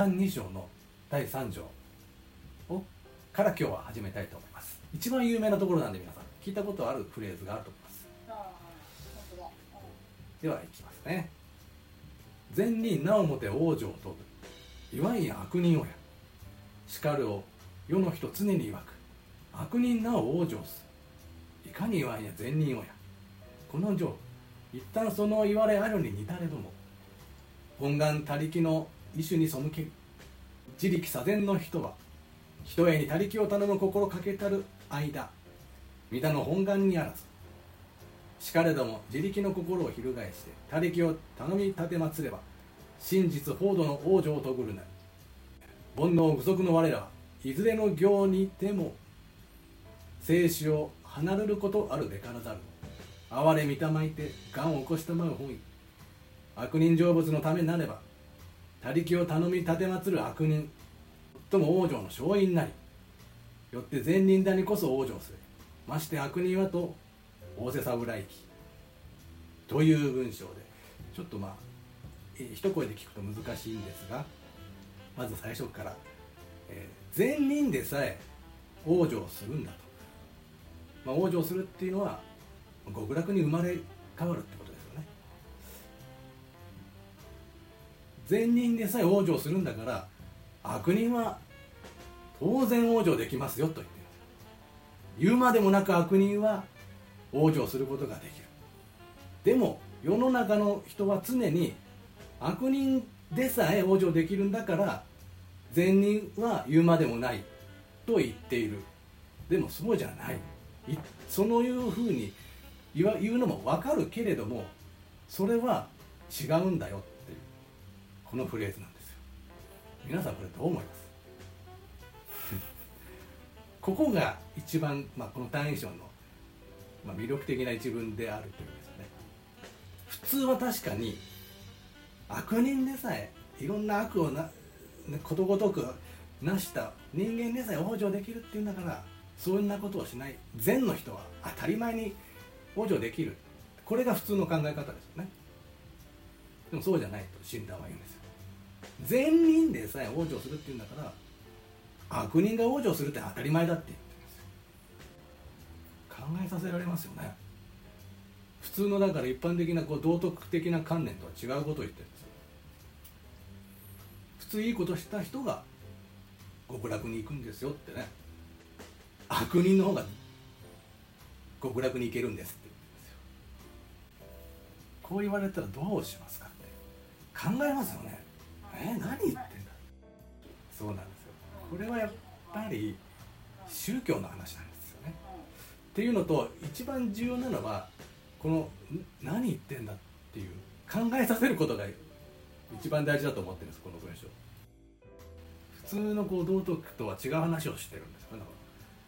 「歎異抄」の第3条をから今日は始めたいと思います。一番有名なところなんで皆さん聞いたことあるフレーズがあると思います。ではいきますね。善人なおもて往生とぶいわんや悪人をや。叱るを世の人常に曰く。悪人なお往生すいかに言わんや善人をや。この情一旦その言われあるに似たれども。本願他力の意種に背け自力左前の人は人へに他力を頼む心かけたる間皆の本願にあらず。しかれども自力の心を翻して他力を頼み立てまつれば真実報道の往生をとぐるなり煩悩具足の我らはいずれの行にても生死を離れることあるべからざる。哀れみたまいて癌を起こしたまう本意。悪人成仏のためなれば他力を頼み立てまつる悪人。とも往生の勝因なり。よって善人だにこそ往生する。まして悪人はと仰せ侍きという文章で。ちょっとまあ一声で聞くと難しいんですがまず最初から、えー、善人でさえ往生するんだと、まあ、往生するっていうのは極楽に生まれ変わるって善人でさえ往生するんだから悪人は当然往生できますよと言ってる。言うまでもなく悪人は往生することができる。でも世の中の人は常に悪人でさえ往生できるんだから善人は言うまでもないと言っている。でもそうじゃない。そのいうふうに言うのも分かるけれどもそれは違うんだよこのフレーズなんですよ。皆さんこれどう思います？ここが一番、まあ、この「単位章のまあ、魅力的な一文であるというんですよね。普通は確かに悪人でさえいろんな悪をなことごとく成した人間でさえ往生できるっていうんだからそんなことをしない。善の人は当たり前に往生できる。これが普通の考え方ですよね。でもそうじゃないと診断は言うんですよ。善人でさえ往生するっていうんだから悪人が往生するって当たり前だって。言う考えさせられますよね。普通のだから一般的なこう道徳的な観念とは違うことを言ってるんです普通いいことした人が極楽に行くんですよってね。悪人の方が極楽に行けるんですって。言ってるんですよこう言われたらどうしますかって。考えますよね。え何言ってんだ。そうなんですよ。これはやっぱり宗教の話なんですよね。っていうのと一番重要なのはこの何言ってんだっていう考えさせることが一番大事だと思ってるんですこの文章。普通のこう道徳とは違う話をしてるんですよ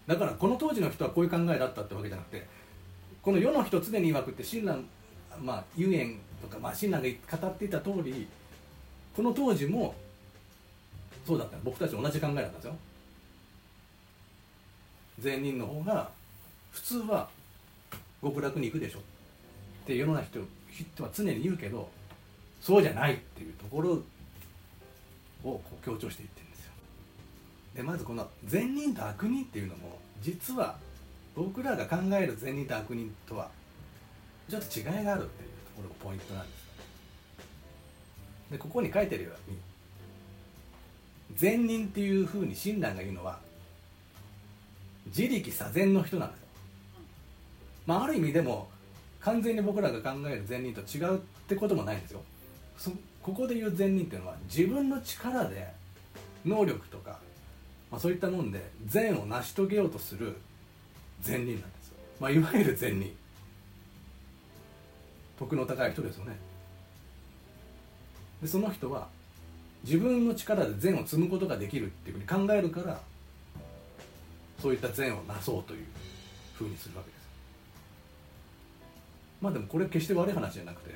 だからこの当時の人はこういう考えだったってわけじゃなくてこの世の人常に曰くって親鸞まあ遊園とか、まあ、親鸞が語っていた通りこの当時もそうだった。僕たち同じ考えだったんですよ。善人の方が普通は極楽に行くでしょ。って世の中人は常に言うけどそうじゃないっていうところを強調していってるんですよ。でまずこの善人と悪人っていうのも実は僕らが考える善人と悪人とはちょっと違いがあるっていうところがポイントなんですでここに書いてるよ。うに善人っていうふうに親鸞が言うのは自力左前の人なんですよ。まあ、ある意味でも完全に僕らが考える善人と違うってこともないんですよ。ここで言う善人っていうのは自分の力で能力とか、まあ、そういったもんで善を成し遂げようとする善人なんですよ、まあ、いわゆる善人。徳の高い人ですよね。でその人は自分の力で善を積むことができるっていうふうに考えるからそういった善をなそうというふうにするわけです。まあでもこれ決して悪い話じゃなくて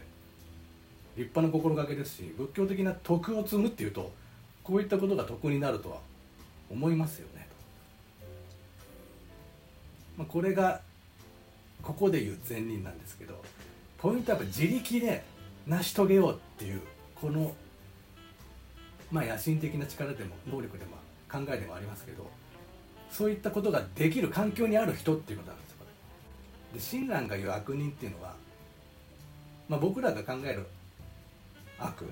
立派な心がけですし仏教的な徳を積むっていうとこういったことが得になるとは思いますよね。まあ、これがここでいう善人なんですけどポイントはやっぱ自力で成し遂げようっていうこのまあ野心的な力でも能力でも考えでもありますけどそういったことができる環境にある人っていうことなんですよで親鸞が言う悪人っていうのは、まあ、僕らが考える悪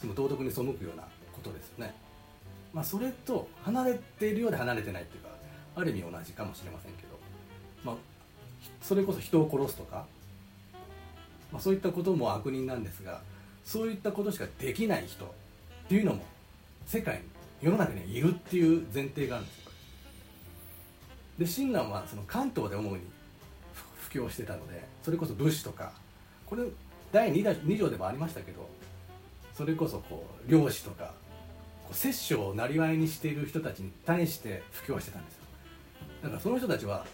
その道徳に背くようなことですよね、まあ、それと離れているようで離れてないっていうかある意味同じかもしれませんけど、まあ、それこそ人を殺すとか、まあ、そういったことも悪人なんですがそういったことしかできない人っていうのも世界に世の中にいるっていう前提があるんですよ。で親鸞はその関東で主に布教してたのでそれこそ武士とかこれ第 2, 2条でもありましたけどそれこそこう漁師とか摂政をなりにしている人たちに対して布教してたんですよ。だからその人たちは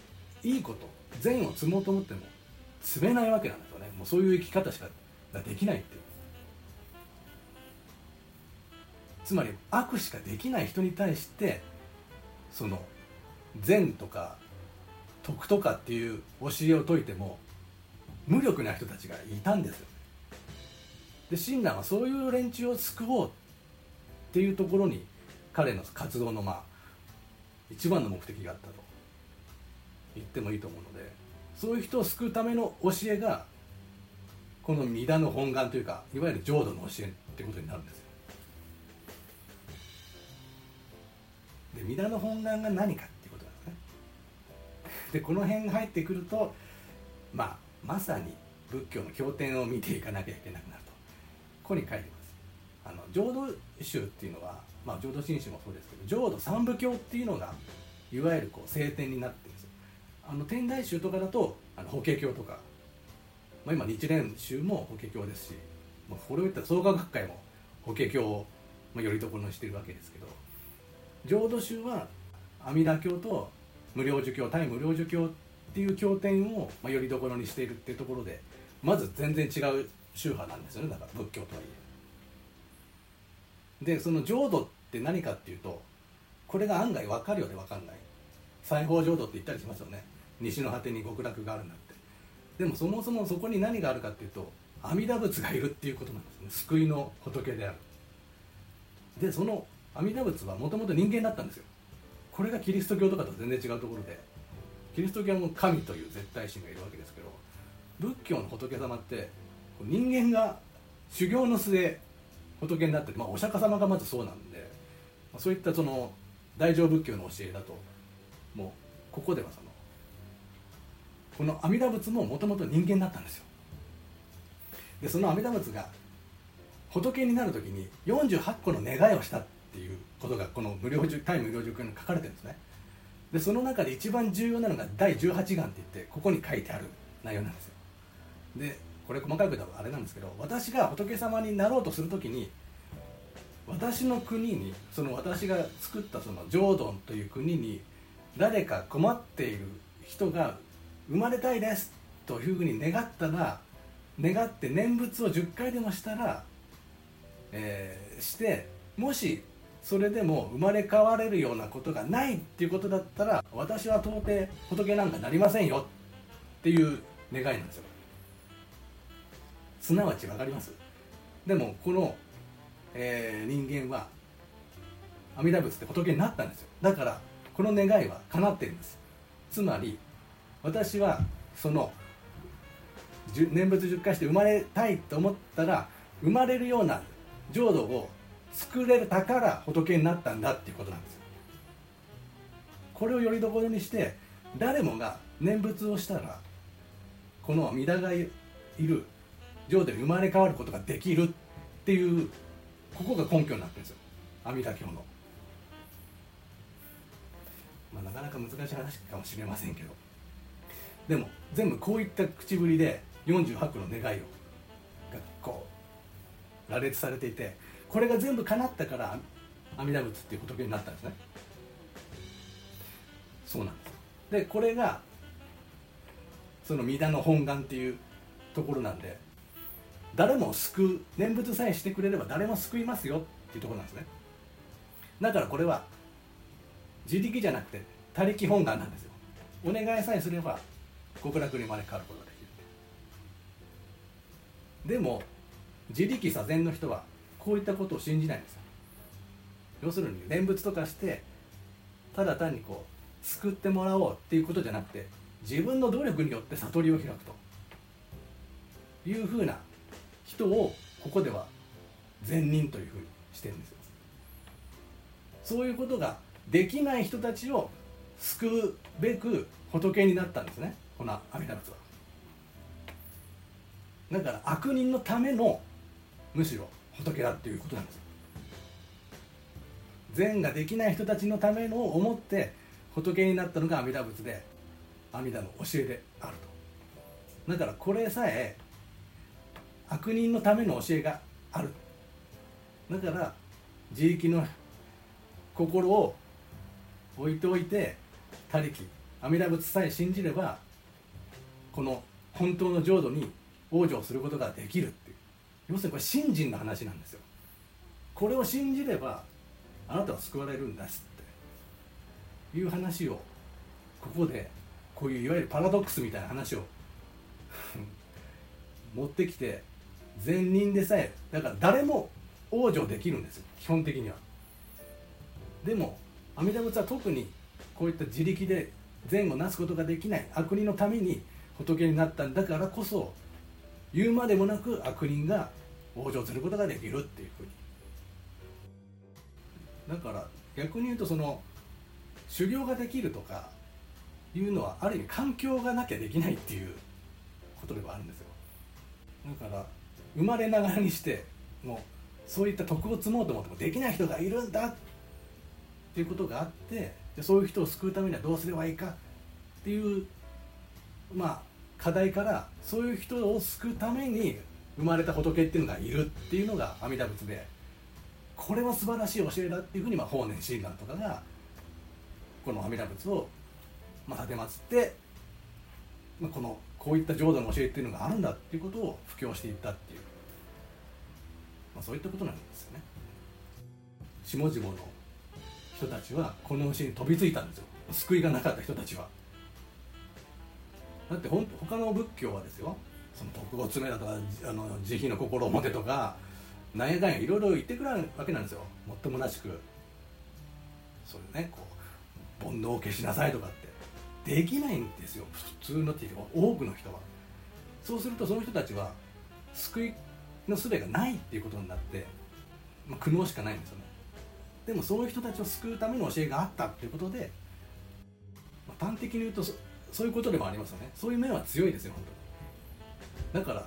いいこと善を積もうと思っても積めないわけなんですよね。もうそういう生き方しかできないっていう。つまり悪しかできない人に対してその善とか徳とかっていう教えを説いても無力な人たちがいたんですよ。で親鸞はそういう連中を救おうっていうところに彼の活動のまあ一番の目的があったと言ってもいいと思うのでそういう人を救うための教えがこの弥陀の本願というかいわゆる浄土の教えってことになるんですよ。で弥陀の本願が何かっていうことなんですね。でこの辺が入ってくるとまあまさに仏教の経典を見ていかなきゃいけなくなると。ここに書いてます。あの浄土宗っていうのは、まあ、浄土真宗もそうですけど浄土三部教っていうのがいわゆるこう聖典になってるんですよ。あの天台宗とかだとあの法華経とか、まあ、今日蓮宗も法華経ですし、まあ、これを言ったら創価学会も法華経を、まあ、よりどころにしてるわけですけど浄土宗は阿弥陀経と無料儒教対無料儒教っていう経典を、まあ、よりどころにしているっていうところでまず全然違う宗派なんですよね。だから仏教とはいえ。でその浄土って何かっていうとこれが案外分かるようで分かんない。西方浄土って言ったりしますよね。西の果てに極楽があるんだって。でもそもそもそこに何があるかっていうと阿弥陀仏がいるっていうことなんですね。救いの仏である。でその阿弥陀仏はもともと人間だったんですよ。これがキリスト教とかと全然違うところで。キリスト教も神という絶対神がいるわけですけど仏教の仏様って人間が修行の末仏になってまあ、お釈迦様がまずそうなんでそういったその大乗仏教の教えだともうここではそのこの阿弥陀仏ももともと人間だったんですよ。でその阿弥陀仏が仏になる時に48個の願いをしたってていうことがこの無料対無料塾に書かれてるんですね。でその中で一番重要なのが第18願って言ってここに書いてある内容なんですよ。でこれ細かいことはあれなんですけど私が仏様になろうとする時に私の国にその私が作ったその浄土という国に誰か困っている人が生まれたいですというふうに願ったら願って念仏を10回でもしたら、えー、してもしそれでも生まれ変われるようなことがないっていうことだったら私は到底仏なんかなりませんよっていう願いなんですよ。すなわち分かります？でもこの、えー、人間は阿弥陀仏って仏になったんですよ。だからこの願いは叶ってるんです。つまり私はその念仏十回して生まれたいと思ったら生まれるような浄土を作れたから仏になったんだっていうことなんですよ。これをよりどころにして誰もが念仏をしたらこの弥陀がいる浄土に生まれ変わることができるっていうここが根拠になってるんですよ。阿弥陀経の、まあ、なかなか難しい話かもしれませんけど。でも全部こういった口ぶりで48個の願いをがこう羅列されていてこれが全部叶ったから阿弥陀仏っていう仏になったんですね。そうなんです。でこれがその弥陀の本願っていうところなんで誰も救う念仏さえしてくれれば誰も救いますよっていうところなんですね。だからこれは自力じゃなくて他力本願なんですよ。お願いさえすれば極楽に生まれ変わることができる。でも自力左遷の人はこういったことを信じないんですよ。要するに念仏とかしてただ単にこう救ってもらおうっていうことじゃなくて自分の努力によって悟りを開くと。いうふうな人をここでは善人というふうにしてるんですよ。そういうことができない人たちを救うべく仏になったんですね。この阿弥陀仏は。だから悪人のためのむしろ仏だっていうことなんです。善ができない人たちのためのを思って仏になったのが阿弥陀仏で阿弥陀の教えであると。だからこれさえ悪人のための教えがある。だから自力の心を置いておいて他力阿弥陀仏さえ信じればこの本当の浄土に往生することができる。要するにこれ信心の話なんですよ。これを信じればあなたは救われるんだしって。いう話をここでこういういわゆるパラドックスみたいな話を 持ってきて善人でさえだから誰も往生できるんですよ。基本的には。でも阿弥陀仏は特にこういった自力で善をなすことができない悪人のために仏になったんだからこそ言うまでもなく悪人が往生することができるっていうふうに。だから逆に言うとその修行ができるとかいうのはある意味環境がなきゃできないっていうことではあるんですよ。だから生まれながらにしてもうそういった徳を積もうと思ってもできない人がいるんだっていうことがあってじゃそういう人を救うためにはどうすればいいかっていうまあ課題からそういう人を救うために生まれた仏っていうのがいるっていうのが阿弥陀仏でこれは素晴らしい教えだっていうふうに、まあ、法然親鸞とかがこの阿弥陀仏を、まあ、奉って、まあ、このこういった浄土の教えっていうのがあるんだっていうことを布教していったっていう、まあ、そういったことなんですよね。下々の人たちはこの教えに飛びついたんですよ。救いがなかった人たちは。だってほん他の仏教はですよ。その徳を詰めだとかあの慈悲の心を持てとかなんやかんやいろいろ言ってくるわけなんですよ。もっともなしく。そういうねこう煩悩を消しなさいとかって。できないんですよ。普通のっていうか多くの人は。そうするとその人たちは救いの術がないっていうことになって、まあ、苦悩しかないんですよね。でもそういう人たちを救うための教えがあったっていうことで、まあ、端的に言うとそういうことでもありますよね。そういう面は強いですよ本当に。だから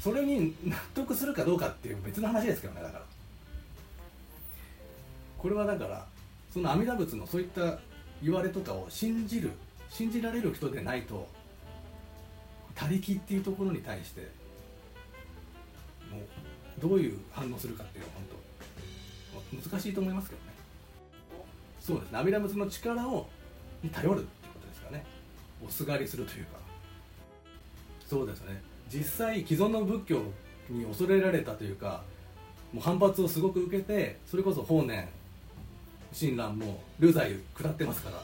それに納得するかどうかっていう別の話ですけどねだから。これはだからその阿弥陀仏のそういった言われとかを信じる信じられる人でないと他力っていうところに対してもうどういう反応するかっていうのは本当難しいと思いますけどね。そうですね。阿弥陀仏の力をに頼るっていうことですからね。おすがりするというか。そうですね。実際既存の仏教に恐れられたというかもう反発をすごく受けてそれこそ法然親鸞も流罪下ってますから。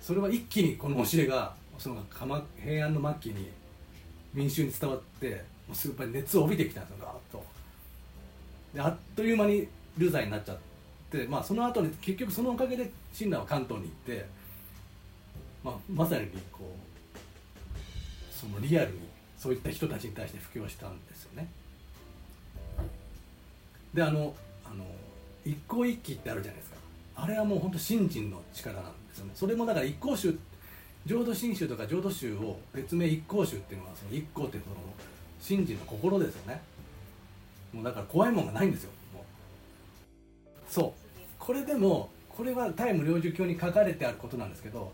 それは一気にこの教えがその平安の末期に民衆に伝わってもうすぐやっぱり熱を帯びてきたんですよガーッと。であっという間に流罪になっちゃって、まあ、その後に結局そのおかげで親鸞は関東に行って、まあ、まさにこうそのリアルにそういった人たちに対して布教したんですよね。であのあの一向一揆ってあるじゃないですか。あれはもう本当信心の力なんですよね。それもだから一向宗浄土真宗とか浄土宗を別名一向宗っていうのはその一向っていうその信心の心ですよね。もうだから怖いもんがないんですよ。もう。そう。これでもこれはタイム領事教に書かれてあることなんですけど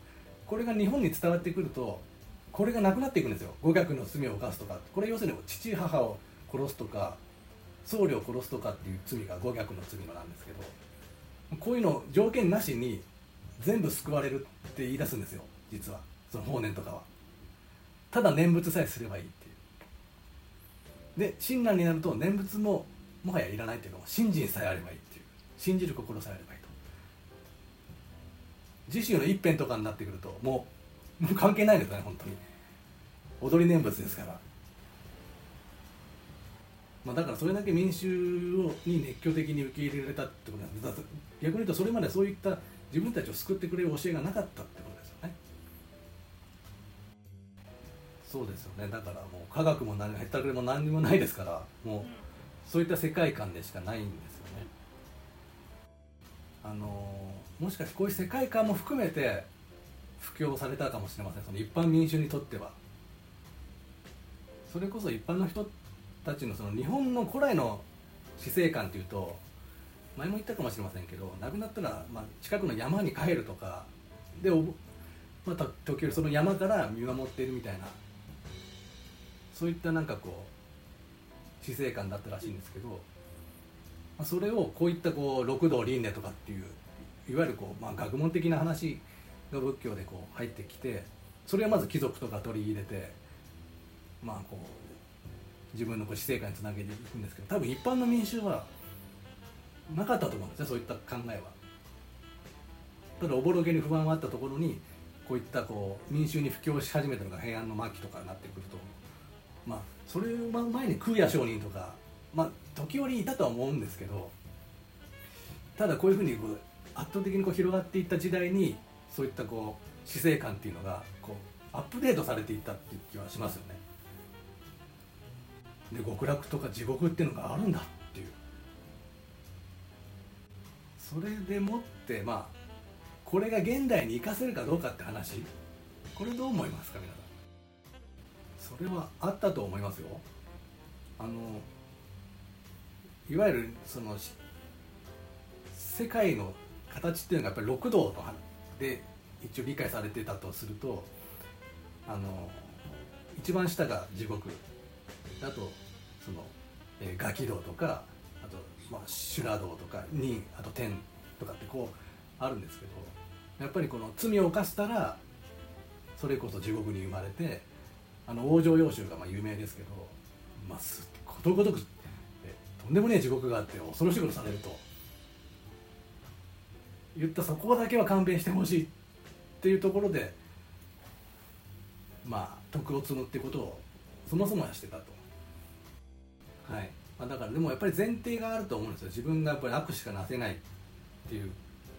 これが日本に伝わってくるとこれがなくなっていくんですよ。語学の罪を犯すとか。これ要するに父母を殺すとか僧侶を殺すとかっていう罪が語学の罪のなんですけどこういうの条件なしに全部救われるって言い出すんですよ。実は。その法然とかは。ただ念仏さえすればいいっていう。で親鸞になると念仏ももはやいらないっていうの信心さえあればいいっていう。信じる心さえあればいい。自宗の一辺とかになってくるともう もう関係ないですね本当に。踊り念仏ですから。まあ、だからそれだけ民衆をに熱狂的に受け入れられたってことなんです。逆に言うとそれまでそういった自分たちを救ってくれる教えがなかったってことですよね。そうですよね。だからもう科学も何へったくれも何にもないですからもうそういった世界観でしかないんですよね。あのもしかしてこういう世界観も含めて布教されたかもしれません。その一般民衆にとっては。それこそ一般の人たちのその日本の古来の死生観というと前も言ったかもしれませんけど亡くなったら、まあ、近くの山に帰るとかでまた時折その山から見守っているみたいなそういったなんかこう死生観だったらしいんですけど、ま、それをこういったこう六道輪廻とかっていういわゆるこう、まあ、学問的な話が仏教でこう入ってきてそれはまず貴族とか取り入れてまあこう自分のこう死生観につなげていくんですけど多分一般の民衆はなかったと思うんですねそういった考えは。ただおぼろげに不安はあったところにこういったこう民衆に布教し始めたのが平安の末期とかになってくるとまあそれ前に空也上人とかまあ時折いたとは思うんですけどただこういうふうにこう圧倒的にこう広がっていった時代にそういったこう死生観っていうのがこうアップデートされていったっていう気はしますよね。で極楽とか地獄っていうのがあるんだっていう。それでもってまあこれが現代に生かせるかどうかって話。これどう思いますか皆さん。それはあったと思いますよ。あのいわゆるその世界の形っていうのがやっぱり六道とで一応理解されてたとするとあの一番下が地獄あとその、えー、ガキ道とかあと、まあ、修羅道とかにあと天とかってこうあるんですけどやっぱりこの罪を犯したらそれこそ地獄に生まれてあの往生要集がまあ有名ですけど、まあ、ことごとくとんでもねえ地獄があって恐ろしいことされると。言ったそこだけは勘弁してほしいっていうところでまあ徳を積むってことをそもそもはしてたと。はい、まあ、だからでもやっぱり前提があると思うんですよ。自分がやっぱり悪しかなせないっていう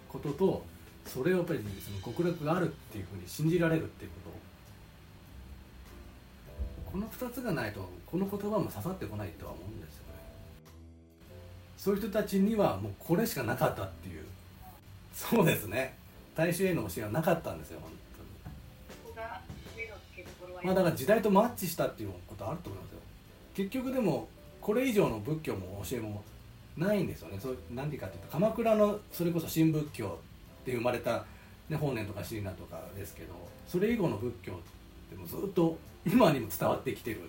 こととそれをやっぱりその極楽があるっていうふうに信じられるっていうこと。この2つがないとこの言葉も刺さってこないとは思うんですよね。そういう人たちにはもうこれしかなかったっていうそうですね。大衆への教えはなかったんですよ本当に。まあだから時代とマッチしたっていうことあると思いますよ。結局でもこれ以上の仏教も教えもないんですよね。そう何でかっていうと鎌倉のそれこそ新仏教で生まれた、ね、法然とか親鸞とかですけどそれ以後の仏教ってもずっと今にも伝わってきてる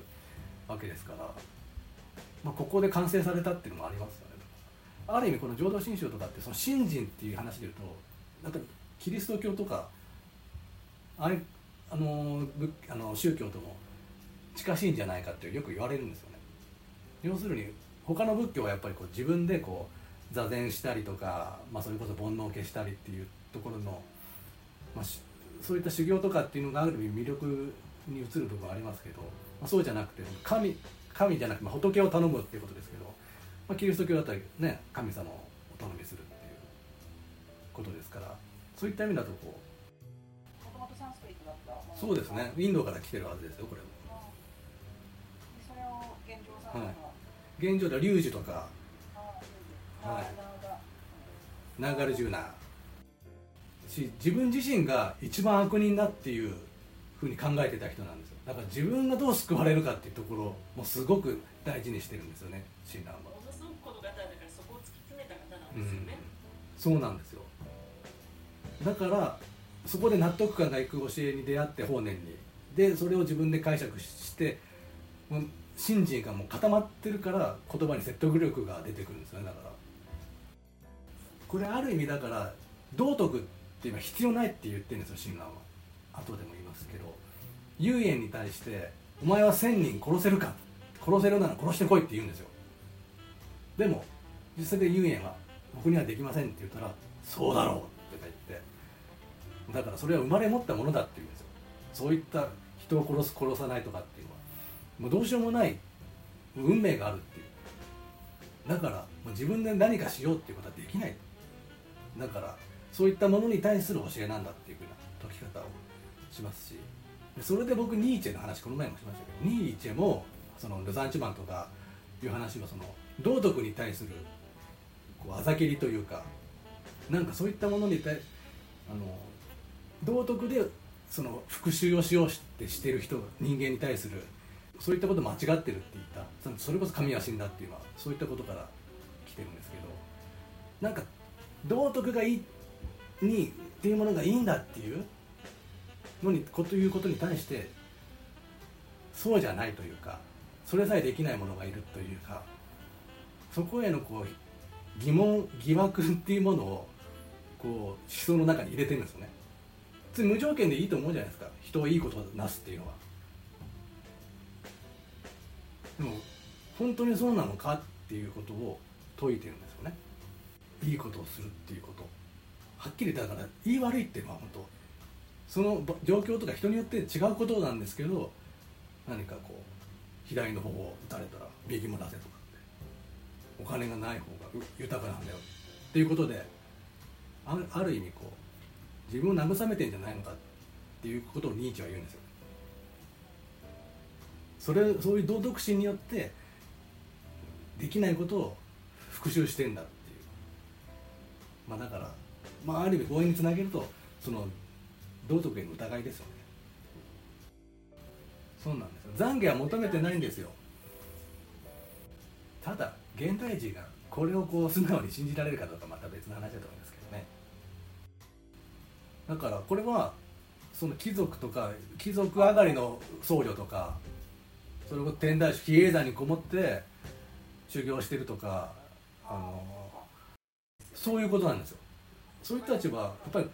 わけですから、まあ、ここで完成されたっていうのもありますよねある意味この浄土真宗とかってその信心っていう話でいうとなんかキリスト教とかあれあのあの宗教とも近しいんじゃないかってよく言われるんですよね。要するに他の仏教はやっぱりこう自分でこう座禅したりとか、まあ、それこそ煩悩を消したりっていうところの、まあ、そういった修行とかっていうのがある意味魅力に映るところありますけど、まあ、そうじゃなくて神神じゃなくて、まあ、仏を頼むっていうことですけど、まあ、キリスト教だったらね神様をお頼みするっていうことですからそういった意味だとこうそうですね。インドから来てるはずですよこれも。それを現状さんは？い。現状では龍樹とかはい。ナガルジュナし自分自身が一番悪人だっていうふうに考えてた人なんですよ。だから自分がどう救われるかっていうところもすごく大事にしてるんですよね親鸞はですよね、そうなんですよ。だからそこで納得感がいく教えに出会って法然に。でそれを自分で解釈してもう信心がもう固まってるから言葉に説得力が出てくるんですよねだから。これある意味だから道徳って今必要ないって言ってるんですよ親鸞は。後でも言いますけど。遊園に対して「お前は千人殺せるか。殺せるなら殺してこい」って言うんですよ。でも実際で遊園は「僕にはできません」って言ったら「そうだろう」って言ってだからそれは生まれ持ったものだって言うんですよ。そういった人を殺す殺さないとかっていうのは。もうどうしようもない運命があるっていう。だからもう自分で何かしようっていうことはできない。だからそういったものに対する教えなんだっていうふうな解き方をしますし。それで僕ニーチェの話この前もしましたけどニーチェもそのルザンチマンとかいう話はその道徳に対するこうあざけりというかなんかそういったものに対あの道徳でその復讐をしようってしてる人人間に対するそういったこと間違ってるって言った。それこそ神は死んだっていうのはそういったことから来てるんですけどなんか道徳がいいにっていうものがいいんだっていうのにこということに対してそうじゃないというかそれさえできないものがいるというかそこへのこう疑問疑惑っていうものをこう思想の中に入れてるんですよね。普通無条件でいいと思うじゃないですか。人はいいことをなすっていうのは。でも本当にそうなのかっていうことを説いてるんですよね。いいことをするっていうこと。はっきりだから言い悪いっていうのは本当その状況とか人によって違うことなんですけど何かこう左の方を打たれたら右も出せとか。お金がない方が豊かなんだよっていうことであるある意味こう自分を慰めてんじゃないのかっていうことをニーチェは言うんですよ。それそういう道徳心によってできないことを復習してんだっていう。まあだからまあある意味強引につなげるとその道徳への疑いですよね。そうなんですよ。懺悔は求めてないんですよ。ただ現代人がこれをこう素直に信じられるかどうかまた別の話だと思いますけどね。だからこれはその貴族とか貴族上がりの僧侶とかそれを天台宗比叡山にこもって修行してるとかあのそういうことなんですよ。そういう人たちはやっぱり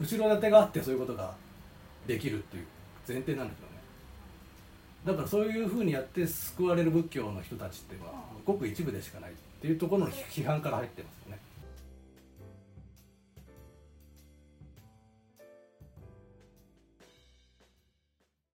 後ろ盾があってそういうことができるっていう前提なんですよね。だからそういうふうにやって救われる仏教の人たちっていうのはごく一部でしかないっていうところの批判から入ってますよね